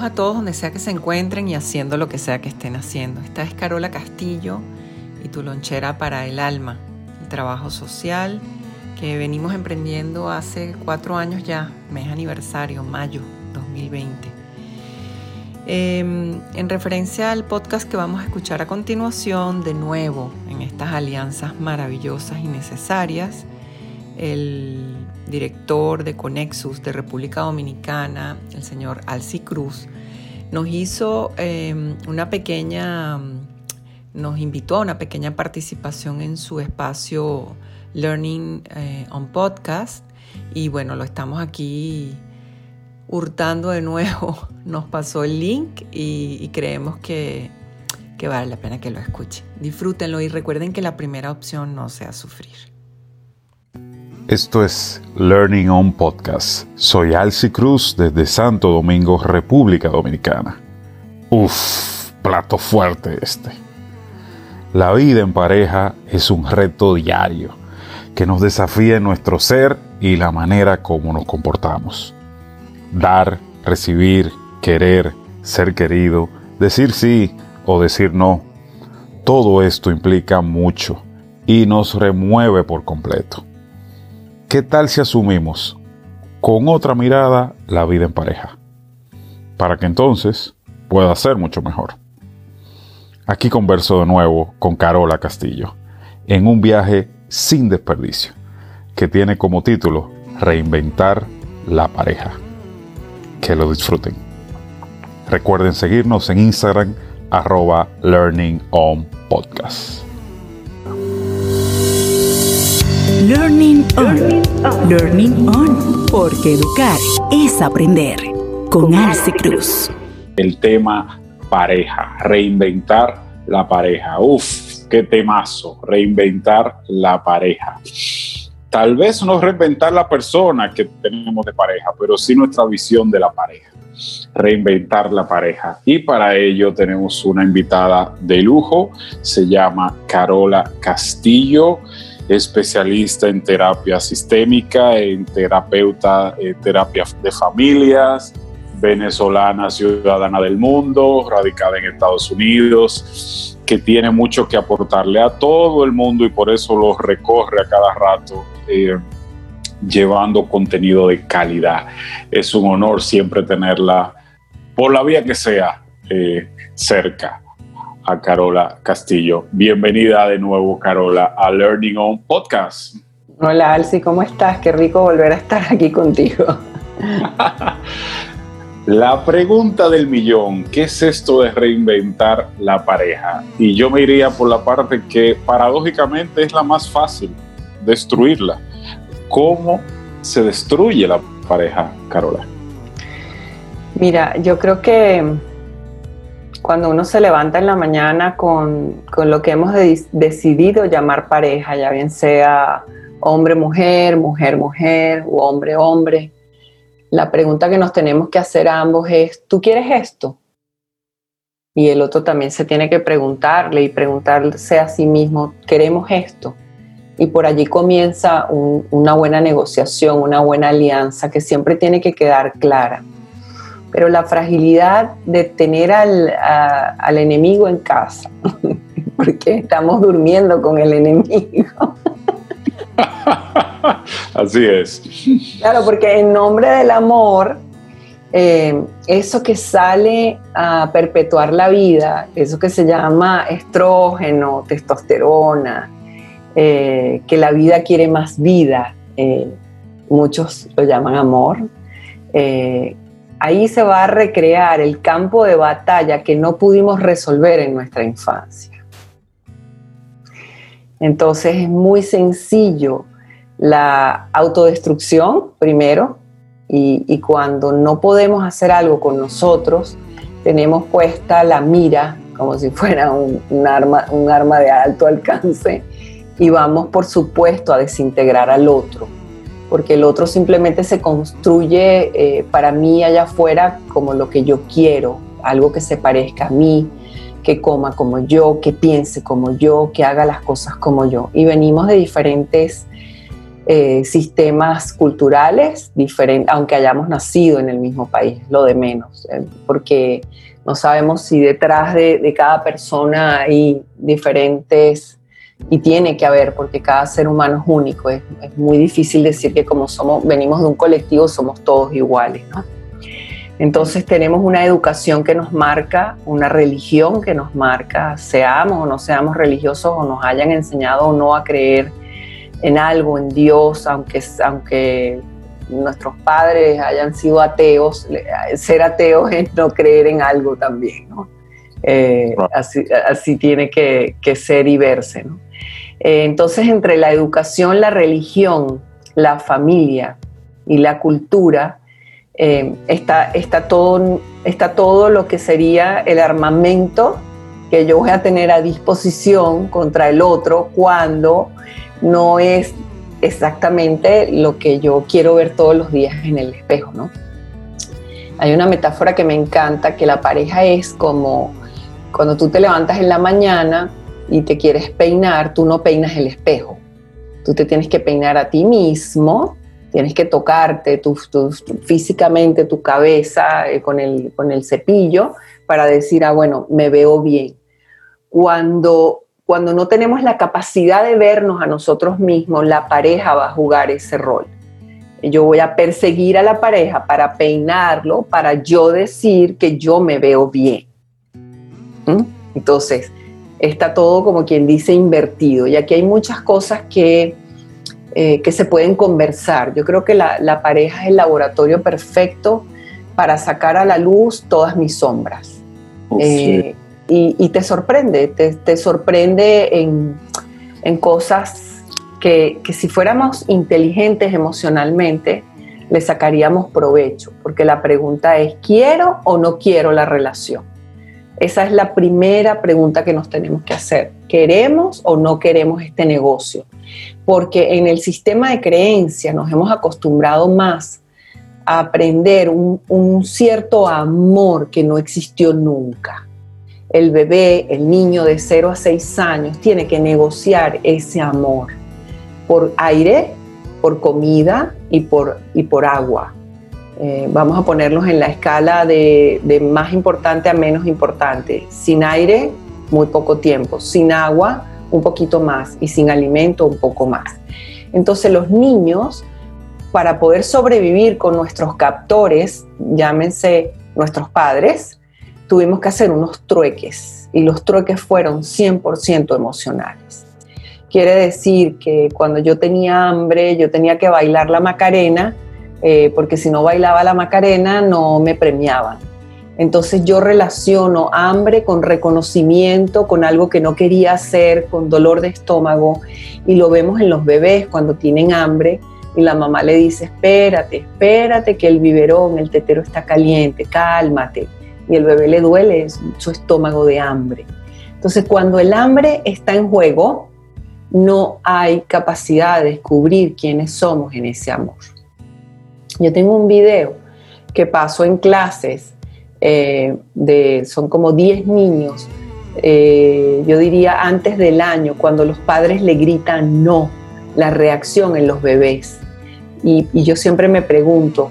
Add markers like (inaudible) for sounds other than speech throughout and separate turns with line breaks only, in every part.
A todos donde sea que se encuentren y haciendo lo que sea que estén haciendo. Esta es Carola Castillo y tu lonchera para el alma, el trabajo social que venimos emprendiendo hace cuatro años ya, mes aniversario, mayo 2020. Em, en referencia al podcast que vamos a escuchar a continuación, de nuevo, en estas alianzas maravillosas y necesarias, el director de Conexus de República Dominicana, el señor Alci Cruz, nos hizo em, una pequeña, nos invitó a una pequeña participación en su espacio Learning eh, on Podcast y bueno, lo estamos aquí hurtando de nuevo. (laughs) Nos pasó el link y, creemos que, que vale la pena que lo escuchen. Disfrútenlo y recuerden que la primera opción no sea sufrir.
Esto es Learning on Podcast. Soy Alci Cruz desde Santo Domingo, República Dominicana. Uf, plato fuerte este. La vida en pareja es un reto diario que nos desafía en nuestro ser y la manera como nos comportamos. Dar, recibir, querer, ser querido, decir sí o decir no. Todo esto implica mucho y nos remueve por completo. ¿Qué tal si asumimos con otra mirada la vida en pareja? Para que entonces pueda ser mucho mejor. Aquí converso de nuevo con Carola Castillo en un viaje sin desperdicio que tiene como título Reinventar la pareja. Que lo disfruten. Recuerden seguirnos en Instagram arroba. Learning On.
Learning On. Porque educar es aprender. Con Alce Cruz.
El tema pareja, reinventar la pareja. Uf, qué temazo, reinventar la pareja. Tal vez no reinventar la persona que tenemos de pareja, pero sí nuestra visión de la pareja. Reinventar la pareja. Y para ello tenemos una invitada de lujo, se llama Carola Castillo especialista en terapia sistémica, en terapeuta, en terapia de familias, venezolana, ciudadana del mundo, radicada en Estados Unidos, que tiene mucho que aportarle a todo el mundo y por eso lo recorre a cada rato. Eh, llevando contenido de calidad. Es un honor siempre tenerla, por la vía que sea, eh, cerca a Carola Castillo. Bienvenida de nuevo, Carola, a Learning On Podcast.
Hola, Alci, ¿cómo estás? Qué rico volver a estar aquí contigo. (laughs)
la pregunta del millón, ¿qué es esto de reinventar la pareja? Y yo me iría por la parte que paradójicamente es la más fácil, destruirla. ¿Cómo se destruye la pareja, Carola?
Mira, yo creo que cuando uno se levanta en la mañana con, lo que hemos decidido llamar pareja, ya bien sea hombre-mujer, mujer-mujer o hombre-hombre, la pregunta que nos tenemos que hacer a ambos es, ¿tú quieres esto? Y el otro también se tiene que preguntarle y preguntarse a sí mismo, ¿queremos esto? Y por allí comienza una buena negociación, una buena alianza que siempre tiene que quedar clara pero la fragilidad de tener al, al enemigo en casa, (laughs) porque estamos durmiendo con el enemigo. (laughs)
Así es.
Claro, porque en nombre del amor, eh, eso que sale a perpetuar la vida, eso que se llama estrógeno, testosterona, eh, que la vida quiere más vida, eh, muchos lo llaman amor, ahí se va a recrear el campo de batalla que no pudimos resolver en nuestra infancia. Entonces es muy sencillo la autodestrucción primero y, cuando no podemos hacer algo con nosotros, tenemos puesta la mira como si fuera un, arma, un arma de alto alcance y vamos, por supuesto, a desintegrar al otro, porque el otro simplemente se construye eh, para mí allá afuera como lo que yo quiero, algo que se parezca a mí, que coma como yo, que piense como yo, que haga las cosas como yo. Y venimos de diferentes eh, sistemas culturales, diferentes, aunque hayamos nacido en el mismo país, lo de menos, eh, porque no sabemos si detrás de, cada persona hay diferentes, y tiene que haber, porque cada ser humano es único, es, muy difícil decir que como somos, venimos de un colectivo, somos todos iguales, Entonces tenemos una educación que nos marca, una religión que nos marca, seamos o no seamos religiosos o nos hayan enseñado o no a creer en algo, en Dios, aunque, aunque nuestros padres hayan sido ateos, ser ateo es no creer en algo también, ¿no? Eh, así, tiene que, ser y verse, ¿no? Eh, entonces, entre la educación, la religión, la familia y la cultura, eh, está, está, todo, está todo lo que sería el armamento que yo voy a tener a disposición contra el otro cuando no es exactamente lo que yo quiero ver todos los días en el espejo, ¿no? Hay una metáfora que me encanta, que la pareja es como cuando tú te levantas en la mañana y te quieres peinar, tú no peinas el espejo. Tú te tienes que peinar a ti mismo, tienes que tocarte físicamente tu cabeza eh, con, el, con el cepillo para decir, ah, bueno, me veo bien. Cuando cuando no tenemos la capacidad de vernos a nosotros mismos, la pareja va a jugar ese rol. Yo voy a perseguir a la pareja para peinarlo, para yo decir que yo me veo bien. ¿Mm? Entonces, está todo como quien dice invertido. Y aquí hay muchas cosas que, eh, que se pueden conversar. Yo creo que la, pareja es el laboratorio perfecto para sacar a la luz todas mis sombras. Oh, eh, y, te sorprende, te, sorprende en, cosas que, si fuéramos inteligentes emocionalmente, le sacaríamos provecho, porque la pregunta es, ¿quiero o no quiero la relación? Esa es la primera pregunta que nos tenemos que hacer. ¿Queremos o no queremos este negocio? Porque en el sistema de creencia nos hemos acostumbrado más a aprender un cierto amor que no existió nunca el bebé, el niño de 0 a 6 años, tiene que negociar ese amor por aire, por comida y por, y por agua. Eh, vamos a ponerlos en la escala de, de más importante a menos importante. Sin aire, muy poco tiempo. Sin agua, un poquito más. Y sin alimento, un poco más. Entonces los niños, para poder sobrevivir con nuestros captores, llámense nuestros padres, tuvimos que hacer unos trueques y los trueques fueron 100% emocionales. Quiere decir que cuando yo tenía hambre, yo tenía que bailar la Macarena, eh, porque si no bailaba la Macarena no me premiaban. Entonces yo relaciono hambre con reconocimiento, con algo que no quería hacer, con dolor de estómago, y lo vemos en los bebés cuando tienen hambre y la mamá le dice, espérate, espérate que el biberón, el tetero está caliente, cálmate y el bebé le duele su estómago de hambre. Entonces, cuando el hambre está en juego, no hay capacidad de descubrir quiénes somos en ese amor. Yo tengo un video que pasó en clases, eh, de, son como 10 niños, eh, yo diría antes del año, cuando los padres le gritan no, la reacción en los bebés. y yo siempre me pregunto,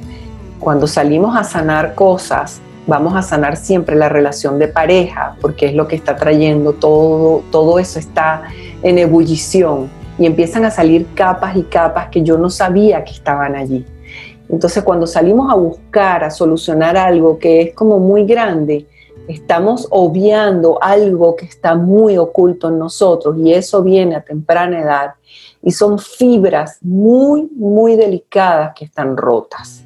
cuando salimos a sanar cosas, vamos a sanar siempre la relación de pareja, porque es lo que está trayendo todo, todo eso está en ebullición y empiezan a salir capas y capas que yo no sabía que estaban allí. Entonces cuando salimos a buscar, a solucionar algo que es como muy grande, estamos obviando algo que está muy oculto en nosotros y eso viene a temprana edad y son fibras muy, muy delicadas que están rotas.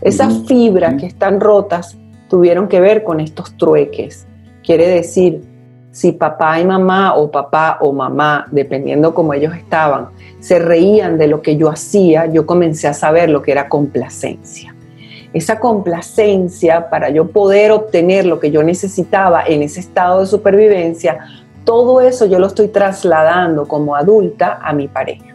Esas fibras que están rotas tuvieron que ver con estos trueques. Quiere decir, si papá y mamá o papá o mamá, dependiendo cómo ellos estaban, se reían de lo que yo hacía, yo comencé a saber lo que era complacencia. esa complacencia para yo poder obtener lo que yo necesitaba en ese estado de supervivencia, todo eso yo lo estoy trasladando como adulta a mi pareja.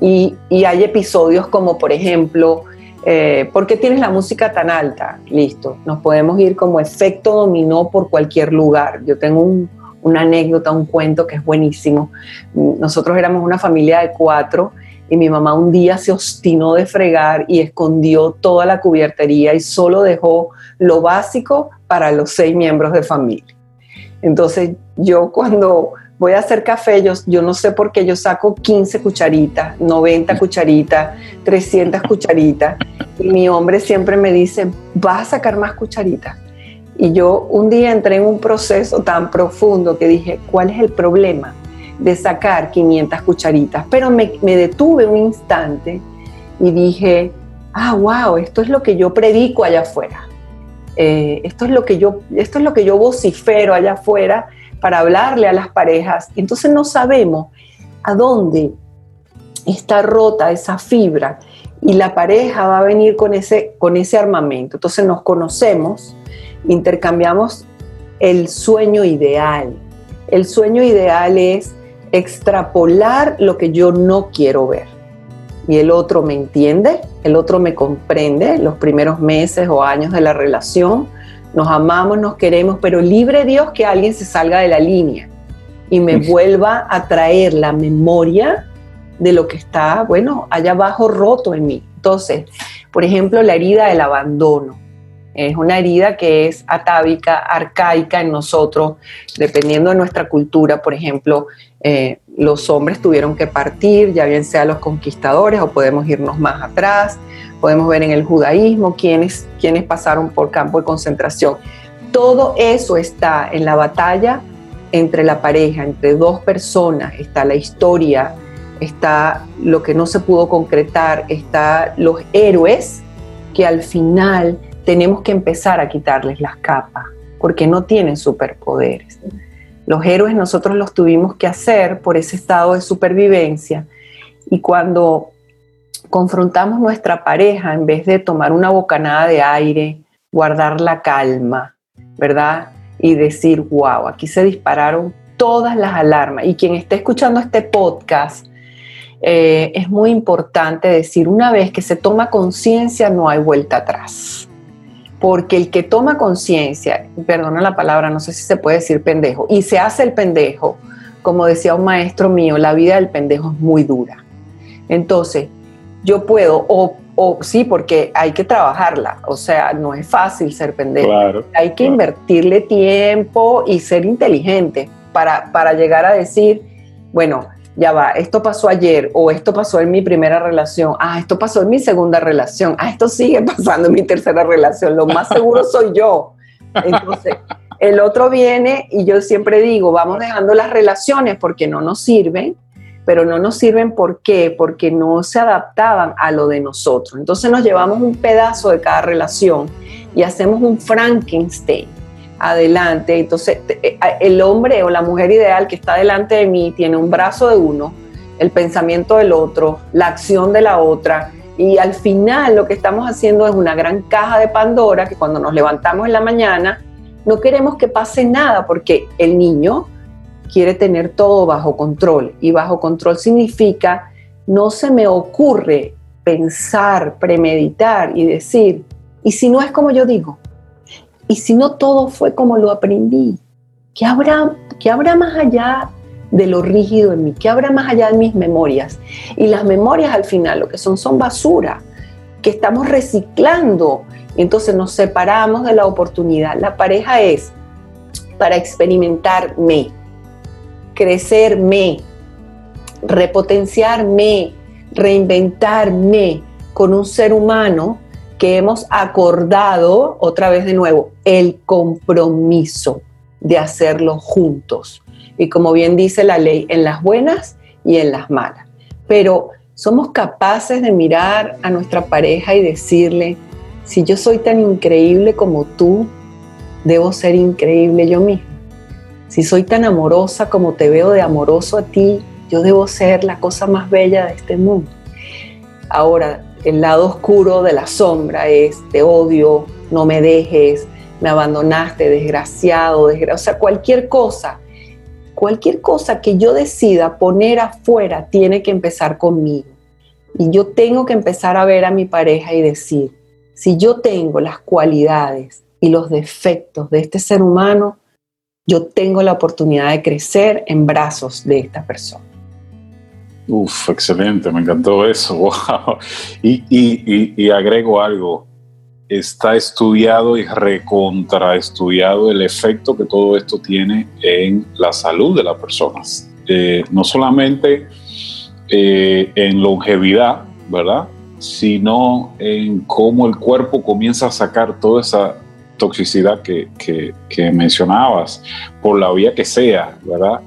Y, hay episodios como, por ejemplo, eh, ¿por qué tienes la música tan alta? Listo, nos podemos ir como efecto dominó por cualquier lugar. Yo tengo una anécdota, un cuento que es buenísimo. Nosotros éramos una familia de cuatro y mi mamá un día se obstinó de fregar y escondió toda la cubiertería y solo dejó lo básico para los seis miembros de familia. Entonces yo cuando voy a hacer café, yo, yo no sé por qué yo saco 15 cucharitas, 90 cucharitas, 300 cucharitas y mi hombre siempre me dice, vas a sacar más cucharitas. Y yo un día entré en un proceso tan profundo que dije, ¿cuál es el problema? de sacar 500 cucharitas, pero me, detuve un instante y dije, ah, wow, esto es lo que yo predico allá afuera. Eh, esto, es lo que yo, esto es lo que yo vocifero allá afuera para hablarle a las parejas. Entonces no sabemos a dónde está rota esa fibra y la pareja va a venir con ese, con ese armamento. Entonces nos conocemos, intercambiamos el sueño ideal. El sueño ideal es extrapolar lo que yo no quiero ver. Y el otro me entiende, el otro me comprende los primeros meses o años de la relación. Nos amamos, nos queremos, pero libre Dios que alguien se salga de la línea y me vuelva a traer la memoria de lo que está, bueno, allá abajo roto en mí. Entonces, por ejemplo, la herida del abandono. Es una herida que es atávica, arcaica en nosotros, dependiendo de nuestra cultura. Por ejemplo, eh, los hombres tuvieron que partir, ya bien sea los conquistadores o podemos irnos más atrás. Podemos ver en el judaísmo quienes, quienes pasaron por campo de concentración. Todo eso está en la batalla entre la pareja, entre dos personas. Está la historia, está lo que no se pudo concretar, está los héroes que al final tenemos que empezar a quitarles las capas, porque no tienen superpoderes. Los héroes nosotros los tuvimos que hacer por ese estado de supervivencia y cuando confrontamos nuestra pareja, en vez de tomar una bocanada de aire, guardar la calma, ¿verdad? Y decir, wow, aquí se dispararon todas las alarmas. Y quien esté escuchando este podcast, eh, es muy importante decir, una vez que se toma conciencia, no hay vuelta atrás porque el que toma conciencia, perdona la palabra, no sé si se puede decir pendejo, y se hace el pendejo, como decía un maestro mío, la vida del pendejo es muy dura. Entonces, yo puedo, o, sí, porque hay que trabajarla, o sea, no es fácil ser pendejo. hay que invertirle tiempo y ser inteligente para, para llegar a decir, bueno, ya va, esto pasó ayer o esto pasó en mi primera relación, ah, esto pasó en mi segunda relación, ah, esto sigue (laughs) pasando en mi tercera relación, lo más seguro soy yo. Entonces, el otro viene y yo siempre digo, vamos dejando las relaciones porque no nos sirven, pero no nos sirven ¿por qué? Porque no se adaptaban a lo de nosotros. Entonces nos llevamos un pedazo de cada relación y hacemos un Frankenstein adelante. Entonces, eh, el hombre o la mujer ideal que está delante de mí tiene un brazo de uno, el pensamiento del otro, la acción de la otra. Y al final lo que estamos haciendo es una gran caja de Pandora que cuando nos levantamos en la mañana no queremos que pase nada porque el niño quiere tener todo bajo control. Y bajo control significa no se me ocurre pensar, premeditar y decir, ¿y si no es como yo digo? Y si no todo fue como lo aprendí, ¿qué habrá, qué habrá más allá de lo rígido en mí? ¿Qué habrá más allá de mis memorias? Y las memorias al final lo que son son basura, que estamos reciclando. Entonces nos separamos de la oportunidad. La pareja es para experimentarme, crecerme, repotenciarme, reinventarme con un ser humano que hemos acordado, otra vez de nuevo, el compromiso de hacerlo juntos. Y como bien dice la ley, en las buenas y en las malas. Pero somos capaces de mirar a nuestra pareja y decirle, si yo soy tan increíble como tú, debo ser increíble yo misma. Si soy tan amorosa como te veo de amoroso a ti, yo debo ser la cosa más bella de este mundo. Ahora, el lado oscuro de la sombra es te odio, no me dejes, me abandonaste, desgraciado, o sea, cualquier cosa, cualquier cosa que yo decida poner afuera tiene que empezar conmigo. Y yo tengo que empezar a ver a mi pareja y decir, si yo tengo las cualidades y los defectos de este ser humano, yo tengo la oportunidad de crecer en brazos de esta persona.
Uf, excelente, me encantó eso. (laughs) Wow. Y, agrego algo, está estudiado y recontraestudiado el efecto que todo esto tiene en la salud de las personas. Eh, no solamente eh, en longevidad, ¿verdad? Sino en cómo el cuerpo comienza a sacar toda esa toxicidad que, que mencionabas, por la vía que sea, ¿verdad?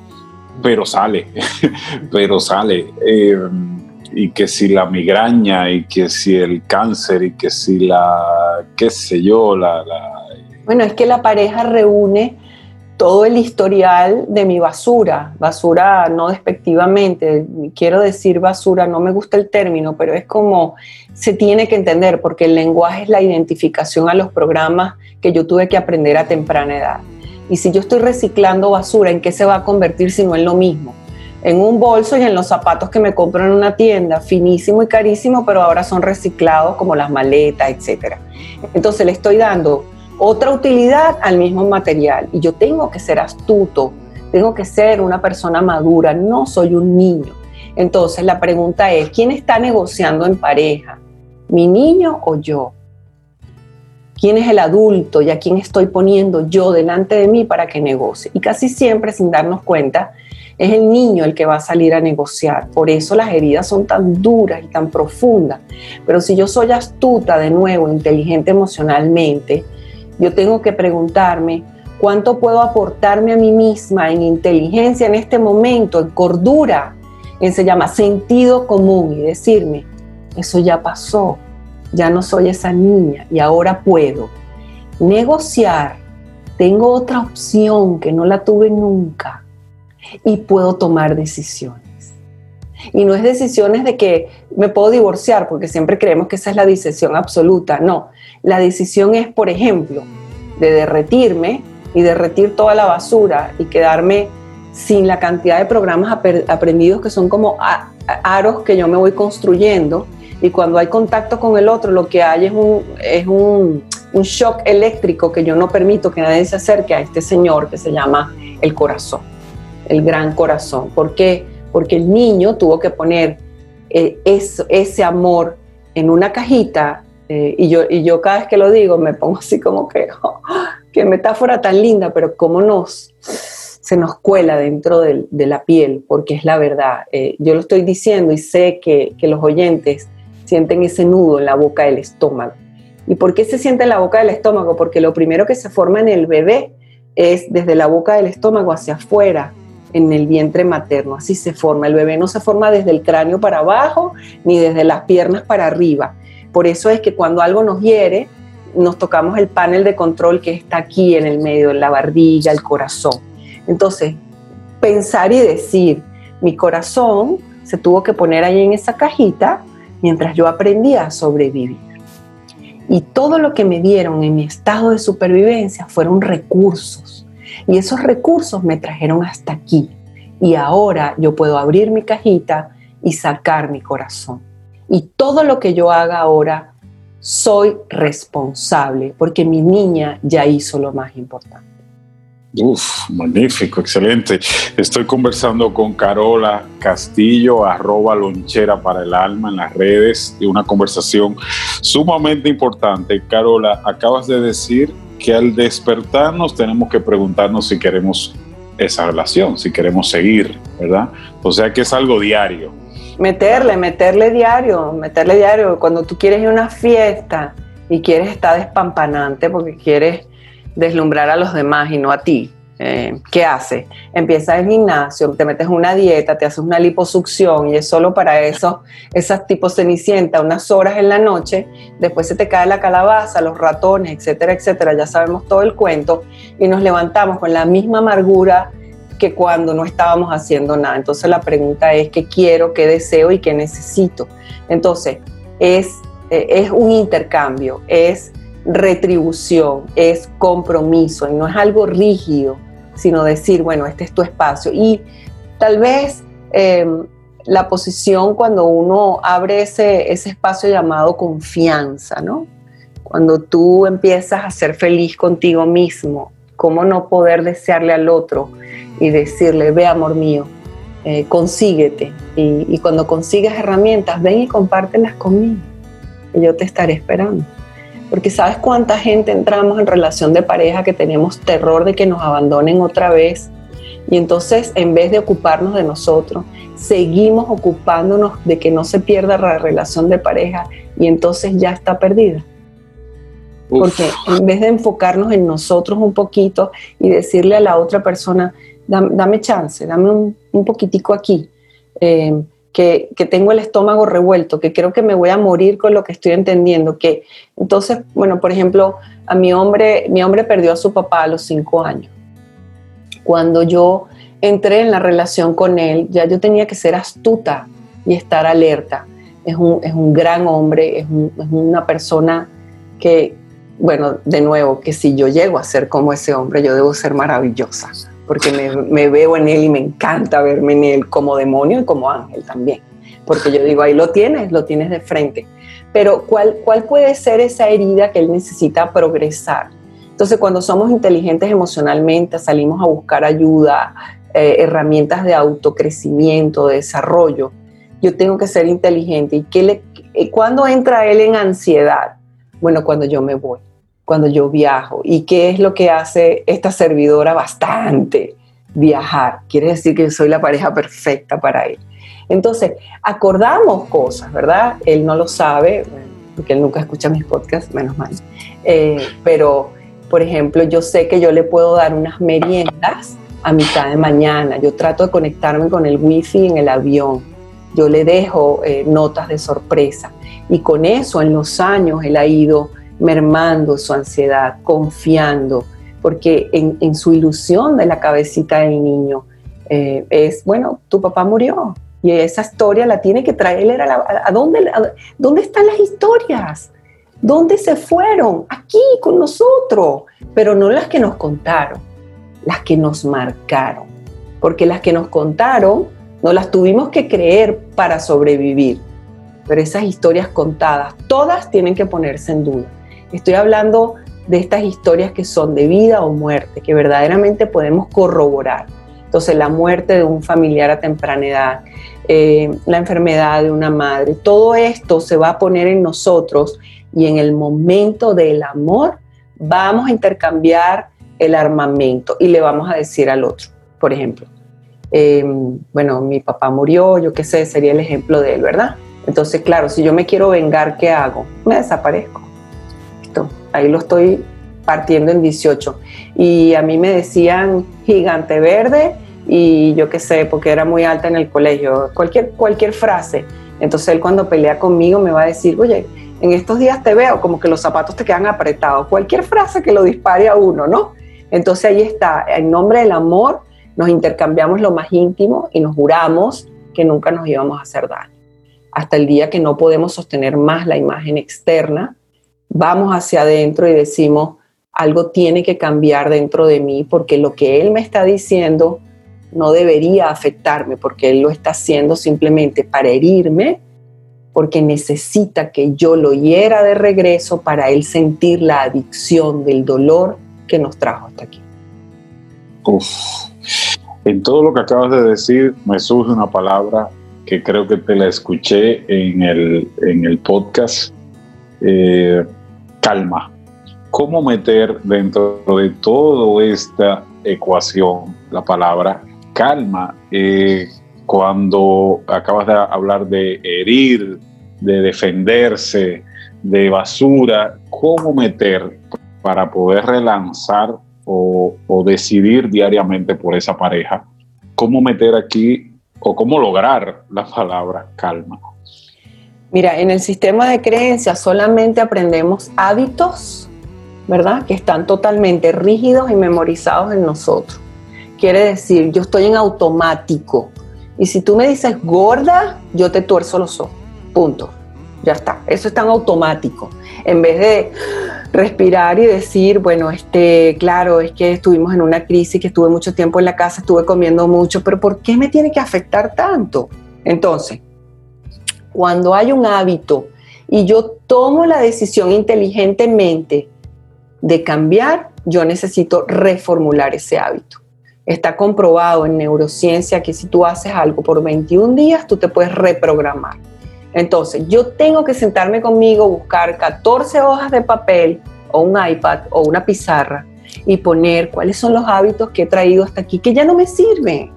Pero sale, (laughs) pero sale. Eh, y que si la migraña, y que si el cáncer, y que si la, qué sé yo, la...
Bueno, es que la pareja reúne todo el historial de mi basura, basura no despectivamente, quiero decir basura, no me gusta el término, pero es como se tiene que entender, porque el lenguaje es la identificación a los programas que yo tuve que aprender a temprana edad. Y si yo estoy reciclando basura, ¿en qué se va a convertir si no en lo mismo? En un bolso y en los zapatos que me compro en una tienda, finísimo y carísimo, pero ahora son reciclados como las maletas, etc. Entonces le estoy dando otra utilidad al mismo material y yo tengo que ser astuto, tengo que ser una persona madura, no soy un niño. Entonces la pregunta es, ¿quién está negociando en pareja? ¿Mi niño o yo? Quién es el adulto y a quién estoy poniendo yo delante de mí para que negocie. Y casi siempre, sin darnos cuenta, es el niño el que va a salir a negociar. Por eso las heridas son tan duras y tan profundas. Pero si yo soy astuta de nuevo, inteligente emocionalmente, yo tengo que preguntarme cuánto puedo aportarme a mí misma en inteligencia en este momento, en cordura, en se llama sentido común y decirme, eso ya pasó, ya no soy esa niña y ahora puedo negociar, tengo otra opción que no la tuve nunca y puedo tomar decisiones. Y no es decisiones de que me puedo divorciar, porque siempre creemos que esa es la decisión absoluta. No, la decisión es, por ejemplo, de derretirme y derretir toda la basura y quedarme sin la cantidad de programas aprendidos que son como aros que yo me voy construyendo y cuando hay contacto con el otro, lo que hay es un, es un, shock eléctrico que yo no permito que nadie se acerque a este señor que se llama el corazón, el gran corazón. ¿Por qué? Porque el niño tuvo que poner eh, ese amor en una cajita eh, y, yo, y yo cada vez que lo digo me pongo así como que, oh, qué metáfora tan linda, pero cómo nos, se nos cuela dentro de, la piel, porque es la verdad. Eh, yo lo estoy diciendo y sé que, que los oyentes sienten ese nudo en la boca del estómago. ¿Y por qué se siente en la boca del estómago? Porque lo primero que se forma en el bebé es desde la boca del estómago hacia afuera, en el vientre materno. Así se forma. El bebé no se forma desde el cráneo para abajo ni desde las piernas para arriba. Por eso es que cuando algo nos hiere, nos tocamos el panel de control que está aquí en el medio, en la barbilla, el corazón. Entonces, pensar y decir, mi corazón se tuvo que poner ahí en esa cajita mientras yo aprendía a sobrevivir. Y todo lo que me dieron en mi estado de supervivencia fueron recursos. Y esos recursos me trajeron hasta aquí. Y ahora yo puedo abrir mi cajita y sacar mi corazón. Y todo lo que yo haga ahora, soy responsable porque mi niña ya hizo lo más importante.
Uf, magnífico, excelente. Estoy conversando con Carola Castillo, arroba lonchera para el alma en las redes, y una conversación sumamente importante. Carola, acabas de decir que al despertarnos tenemos que preguntarnos si queremos esa relación, si queremos seguir, ¿verdad? O sea que es algo diario.
Meterle, meterle diario, meterle diario. Cuando tú quieres ir a una fiesta y quieres estar despampanante porque quieres deslumbrar a los demás y no a ti. Eh, ¿Qué hace? Empieza el gimnasio, te metes una dieta, te haces una liposucción y es solo para eso, esas tipos cenicienta, unas horas en la noche, después se te cae la calabaza, los ratones, etcétera, etcétera, ya sabemos todo el cuento y nos levantamos con la misma amargura que cuando no estábamos haciendo nada. Entonces la pregunta es qué quiero, qué deseo y qué necesito. Entonces es eh, es un intercambio, es retribución, es compromiso y no es algo rígido, sino decir, bueno, este es tu espacio. Y tal vez em, la posición cuando uno abre ese, ese espacio llamado confianza, ¿no? Cuando tú empiezas a ser feliz contigo mismo, ¿cómo no poder desearle al otro y decirle, ve amor mío, eh, consíguete? Y, y cuando consigas herramientas, ven y compártelas conmigo, y yo te estaré esperando. Porque sabes cuánta gente entramos en relación de pareja que tenemos terror de que nos abandonen otra vez. Y entonces, en vez de ocuparnos de nosotros, seguimos ocupándonos de que no se pierda la relación de pareja y entonces ya está perdida. Porque en vez de enfocarnos en nosotros un poquito y decirle a la otra persona, dame, chance, dame un, poquitico aquí, eh, que, tengo el estómago revuelto, que creo que me voy a morir con lo que estoy entendiendo, que entonces, bueno, por ejemplo, a mi hombre, mi hombre perdió a su papá a los cinco años. Cuando yo entré en la relación con él, ya yo tenía que ser astuta y estar alerta. Es un, es un gran hombre, es, es una persona que, bueno, de nuevo, que si yo llego a ser como ese hombre, yo debo ser maravillosa porque me, veo en él y me encanta verme en él como demonio y como ángel también. Porque yo digo, ahí lo tienes, lo tienes de frente. Pero ¿cuál, cuál puede ser esa herida que él necesita progresar? Entonces, cuando somos inteligentes emocionalmente, salimos a buscar ayuda, eh, herramientas de autocrecimiento, de desarrollo. Yo tengo que ser inteligente. ¿Y qué le, eh, cuándo entra él en ansiedad? Bueno, cuando yo me voy cuando yo viajo. ¿Y qué es lo que hace esta servidora bastante? Viajar. Quiere decir que soy la pareja perfecta para él. Entonces, acordamos cosas, ¿verdad? Él no lo sabe, porque él nunca escucha mis podcasts, menos mal. Eh, pero, por ejemplo, yo sé que yo le puedo dar unas meriendas a mitad de mañana. Yo trato de conectarme con el wifi en el avión. Yo le dejo eh, notas de sorpresa. Y con eso, en los años, él ha ido mermando su ansiedad, confiando, porque en, su ilusión de la cabecita del niño eh, es, bueno, tu papá murió y esa historia la tiene que traer a, a, dónde, dónde están las historias, dónde se fueron, aquí con nosotros, pero no las que nos contaron, las que nos marcaron, porque las que nos contaron no las tuvimos que creer para sobrevivir, pero esas historias contadas, todas tienen que ponerse en duda. Estoy hablando de estas historias que son de vida o muerte, que verdaderamente podemos corroborar. Entonces, la muerte de un familiar a temprana edad, eh, la enfermedad de una madre, todo esto se va a poner en nosotros y en el momento del amor vamos a intercambiar el armamento y le vamos a decir al otro, por ejemplo, eh, bueno, mi papá murió, yo qué sé, sería el ejemplo de él, ¿verdad? Entonces, claro, si yo me quiero vengar, ¿qué hago? Me desaparezco ahí lo estoy partiendo en 18. Y a mí me decían gigante verde y yo qué sé, porque era muy alta en el colegio, cualquier, cualquier frase. Entonces él cuando pelea conmigo me va a decir, oye, en estos días te veo como que los zapatos te quedan apretados, cualquier frase que lo dispare a uno, ¿no? Entonces ahí está, en nombre del amor nos intercambiamos lo más íntimo y nos juramos que nunca nos íbamos a hacer daño. Hasta el día que no podemos sostener más la imagen externa vamos hacia adentro y decimos, algo tiene que cambiar dentro de mí porque lo que él me está diciendo no debería afectarme porque él lo está haciendo simplemente para herirme, porque necesita que yo lo hiera de regreso para él sentir la adicción del dolor que nos trajo hasta aquí.
En todo lo que acabas de decir me surge una palabra que creo que te la escuché en el, en el podcast. Eh, calma. ¿Cómo meter dentro de toda esta ecuación la palabra calma? Eh, cuando acabas de hablar de herir, de defenderse, de basura, ¿cómo meter para poder relanzar o, o decidir diariamente por esa pareja? ¿Cómo meter aquí o cómo lograr la palabra calma?
Mira, en el sistema de creencias solamente aprendemos hábitos, ¿verdad? Que están totalmente rígidos y memorizados en nosotros. Quiere decir, yo estoy en automático. Y si tú me dices gorda, yo te tuerzo los ojos. Punto. ya está. Eso es tan automático. En vez de respirar y decir, bueno, este, claro, es que estuvimos en una crisis, que estuve mucho tiempo en la casa, estuve comiendo mucho, pero ¿por qué me tiene que afectar tanto? Entonces, cuando hay un hábito y yo tomo la decisión inteligentemente de cambiar, yo necesito reformular ese hábito. Está comprobado en neurociencia que si tú haces algo por 21 días, tú te puedes reprogramar. Entonces, yo tengo que sentarme conmigo, buscar 14 hojas de papel o un iPad o una pizarra y poner cuáles son los hábitos que he traído hasta aquí que ya no me sirven.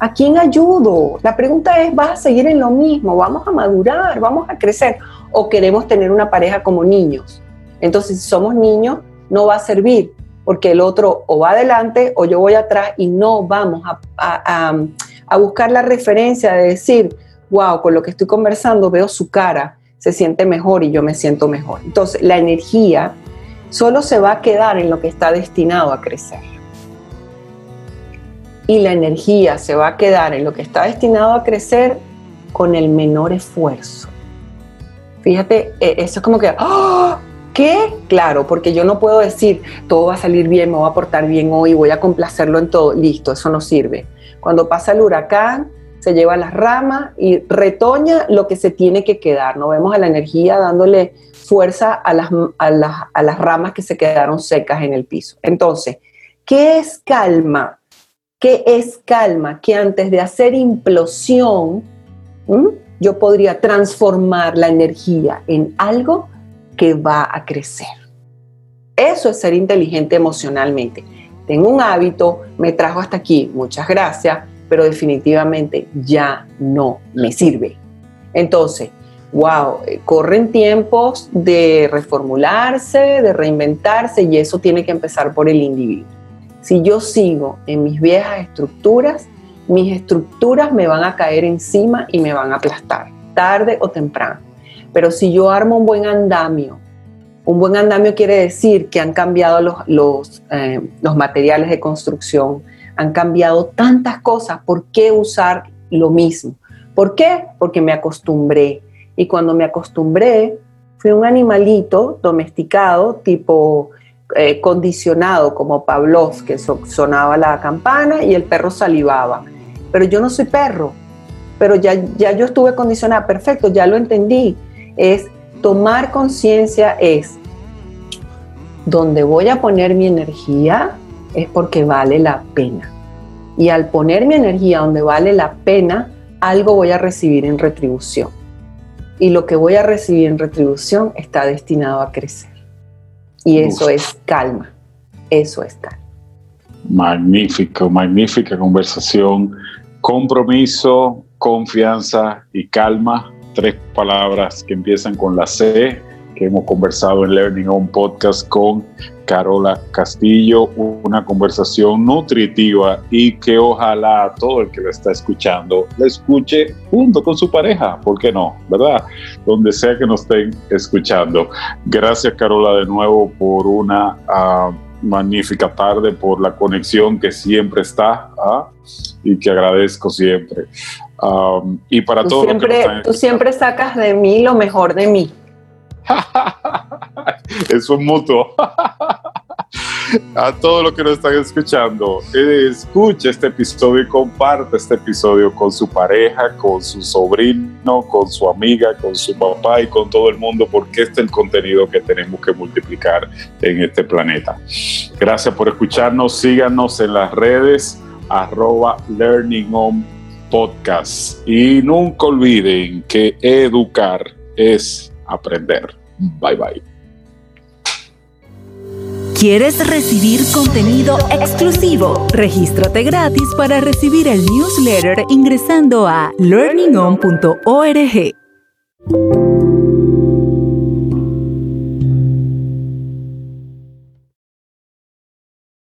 ¿A quién ayudo? La pregunta es, ¿vas a seguir en lo mismo? ¿Vamos a madurar? ¿Vamos a crecer? ¿O queremos tener una pareja como niños? Entonces, si somos niños, no va a servir porque el otro o va adelante o yo voy atrás y no vamos a, buscar la referencia de decir, wow, con lo que estoy conversando veo su cara, se siente mejor y yo me siento mejor. Entonces, la energía solo se va a quedar en lo que está destinado a crecer. Y la energía se va a quedar en lo que está destinado a crecer con el menor esfuerzo. Fíjate, e, eso es como que, ¡ah! ¿Qué? Claro, porque yo no puedo decir, todo va a salir bien, me voy a portar bien hoy, voy a complacerlo en todo. Listo, eso no sirve. Cuando pasa el huracán, se lleva las ramas y retoña lo que se tiene que quedar. No vemos a la energía dándole fuerza a las, a las, ramas que se quedaron secas en el piso. Entonces, ¿qué es calma? ¿Qué es calma? Que antes de hacer implosión, yo podría transformar la energía en algo que va a crecer. Eso es ser inteligente emocionalmente. Tengo un hábito, me trajo hasta aquí, muchas gracias, pero definitivamente ya no me sirve. Entonces, wow, eh, corren tiempos de reformularse, de reinventarse y eso tiene que empezar por el individuo. Si yo sigo en mis viejas estructuras, mis estructuras me van a caer encima y me van a aplastar, tarde o temprano. Pero si yo armo un buen andamio, un buen andamio quiere decir que han cambiado los, los, eh, los materiales de construcción, han cambiado tantas cosas, ¿por qué usar lo mismo? ¿Por qué? Porque me acostumbré. Y cuando me acostumbré, fui un animalito domesticado, tipo eh, condicionado, como Pavlov, que sonaba la campana y el perro salivaba. Pero yo no soy perro, pero ya, ya yo estuve condicionada, perfecto, ya lo entendí. Es tomar conciencia, es donde voy a poner mi energía, es porque vale la pena. Y al poner mi energía donde vale la pena, algo voy a recibir en retribución. Y lo que voy a recibir en retribución está destinado a crecer. Y eso es calma. Eso es calma.
Magnífico, magnífica conversación. Compromiso, confianza y calma. Tres palabras que empiezan con la C que hemos conversado en Learning On Podcast con Carola Castillo, una conversación nutritiva y que ojalá todo el que lo está escuchando lo escuche junto con su pareja, ¿por qué no? ¿Verdad? Donde sea que nos estén escuchando. Gracias Carola de nuevo por una uh, magnífica tarde, por la conexión que siempre está ¿ah? y que agradezco siempre. Um, y para todos
Tú siempre sacas de mí lo mejor de mí. (laughs)
Es mutuo. (laughs) A todos los que nos están escuchando, escuche este episodio y comparte este episodio con su pareja, con su sobrino, con su amiga, con su papá y con todo el mundo, porque este es el contenido que tenemos que multiplicar en este planeta. Gracias por escucharnos. Síganos en las redes arroba Learning On Podcast. Y nunca olviden que educar es aprender. Bye bye.
¿Quieres recibir contenido exclusivo? Regístrate gratis para recibir el newsletter ingresando a learningon.org.